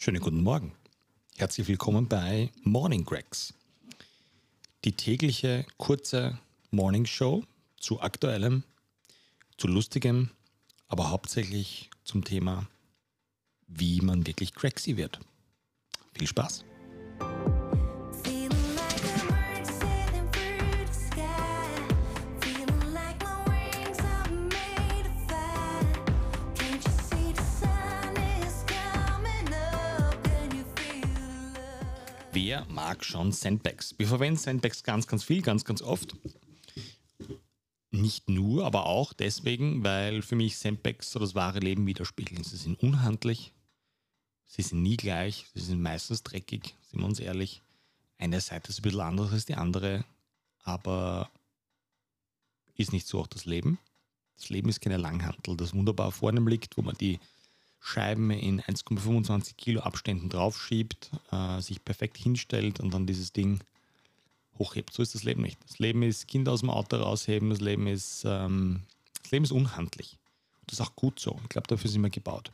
Schönen guten Morgen. Herzlich willkommen bei Morning Gregs. Die tägliche kurze Morning Show zu aktuellem, zu lustigem, aber hauptsächlich zum Thema, wie man wirklich Gregsy wird. Viel Spaß! Wer mag schon Sandbags? Wir verwenden Sandbags ganz, ganz viel, ganz, ganz oft. Nicht nur, aber auch deswegen, weil für mich Sandbags so das wahre Leben widerspiegeln. Sie sind unhandlich, sie sind nie gleich, sie sind meistens dreckig, sind wir uns ehrlich. Eine Seite ist ein bisschen anders als die andere, aber ist nicht so auch das Leben. Das Leben ist keine Langhantel, das wunderbar vor einem liegt, wo man die Scheiben in 1,25 Kilo Abständen draufschiebt, äh, sich perfekt hinstellt und dann dieses Ding hochhebt. So ist das Leben nicht. Das Leben ist Kinder aus dem Auto rausheben, das Leben ist, ähm, das Leben ist unhandlich. Das ist auch gut so. Ich glaube, dafür sind wir gebaut.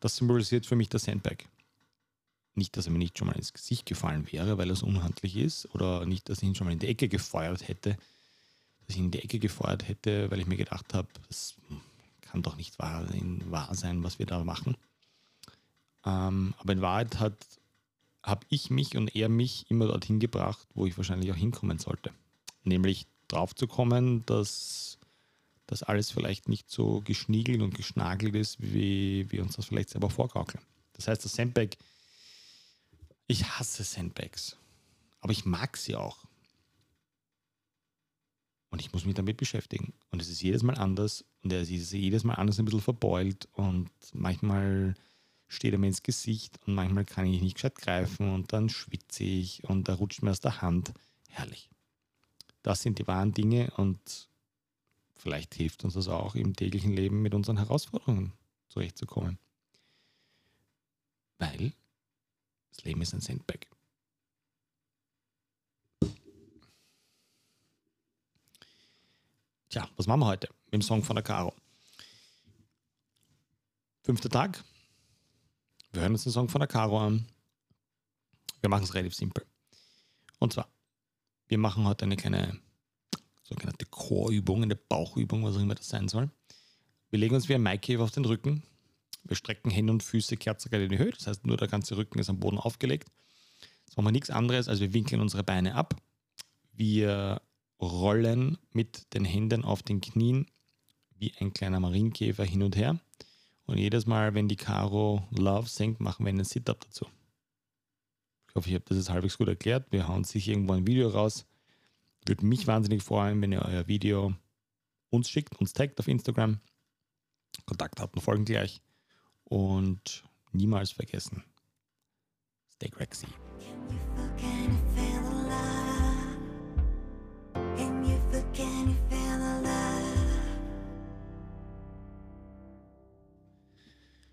Das symbolisiert für mich der Sandbag. Nicht, dass er mir nicht schon mal ins Gesicht gefallen wäre, weil so unhandlich ist, oder nicht, dass ich ihn schon mal in die Ecke gefeuert hätte, dass ich ihn in die Ecke gefeuert hätte, weil ich mir gedacht habe, das kann doch nicht wahr, wahr sein, was wir da machen. Ähm, aber in Wahrheit hat habe ich mich und er mich immer dorthin gebracht, wo ich wahrscheinlich auch hinkommen sollte. Nämlich drauf zu kommen, dass das alles vielleicht nicht so geschniegelt und geschnagelt ist, wie wir uns das vielleicht selber vorgaukeln. Das heißt, das Sandbag, ich hasse Sandbags, aber ich mag sie auch. Und ich muss mich damit beschäftigen. Und es ist jedes Mal anders und er ist jedes Mal anders ein bisschen verbeult und manchmal steht er mir ins Gesicht und manchmal kann ich nicht gescheit greifen und dann schwitze ich und er rutscht mir aus der Hand. Herrlich. Das sind die wahren Dinge und vielleicht hilft uns das auch im täglichen Leben mit unseren Herausforderungen zurechtzukommen. Weil das Leben ist ein Sandbag. Tja, was machen wir heute mit dem Song von der Caro? Fünfter Tag, wir hören uns den Song von der Caro an. Wir machen es relativ simpel. Und zwar, wir machen heute eine kleine sogenannte Chorübung, eine Bauchübung, was auch immer das sein soll. Wir legen uns wie ein Maikäfer auf den Rücken. Wir strecken Hände und Füße kerzengerade in die Höhe. Das heißt, nur der ganze Rücken ist am Boden aufgelegt. Jetzt machen wir nichts anderes, als wir winkeln unsere Beine ab. Wir rollen mit den Händen auf den Knien wie ein kleiner Marienkäfer hin und her. Und jedes Mal, wenn die Caro Love singt, machen wir einen Sit-Up dazu. Ich hoffe, ich habe das jetzt halbwegs gut erklärt. Wir hauen sich irgendwo ein Video raus. Würde mich wahnsinnig freuen, wenn ihr euer Video uns schickt, uns taggt auf Instagram. Kontaktdaten folgen gleich. Und niemals vergessen, stay crazy.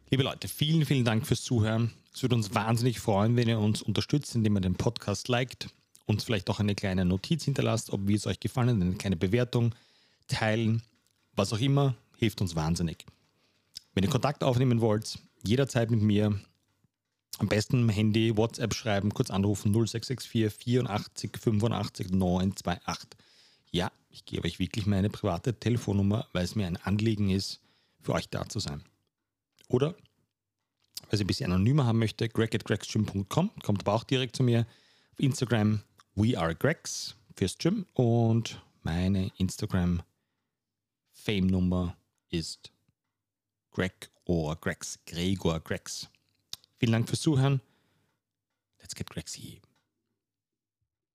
Liebe Leute, vielen, vielen Dank fürs Zuhören. Es würde uns wahnsinnig freuen, wenn ihr uns unterstützt, indem ihr den Podcast liked, uns vielleicht auch eine kleine Notiz hinterlasst, ob wie es euch gefallen eine kleine Bewertung, teilen, was auch immer, hilft uns wahnsinnig. Wenn ihr Kontakt aufnehmen wollt, jederzeit mit mir, am besten Handy, WhatsApp schreiben, kurz anrufen 0664 84 85 928. Ja, ich gebe euch wirklich meine private Telefonnummer, weil es mir ein Anliegen ist, für euch da zu sein. Oder, wer sie ein bisschen anonymer haben möchte, greg at gregsgym.com, kommt aber auch direkt zu mir. Auf Instagram, we are Gregs fürs Gym und meine Instagram Fame-Nummer ist Greg or Gregs, Gregor Gregs. Vielen Dank fürs Zuhören. Let's get Gregsy.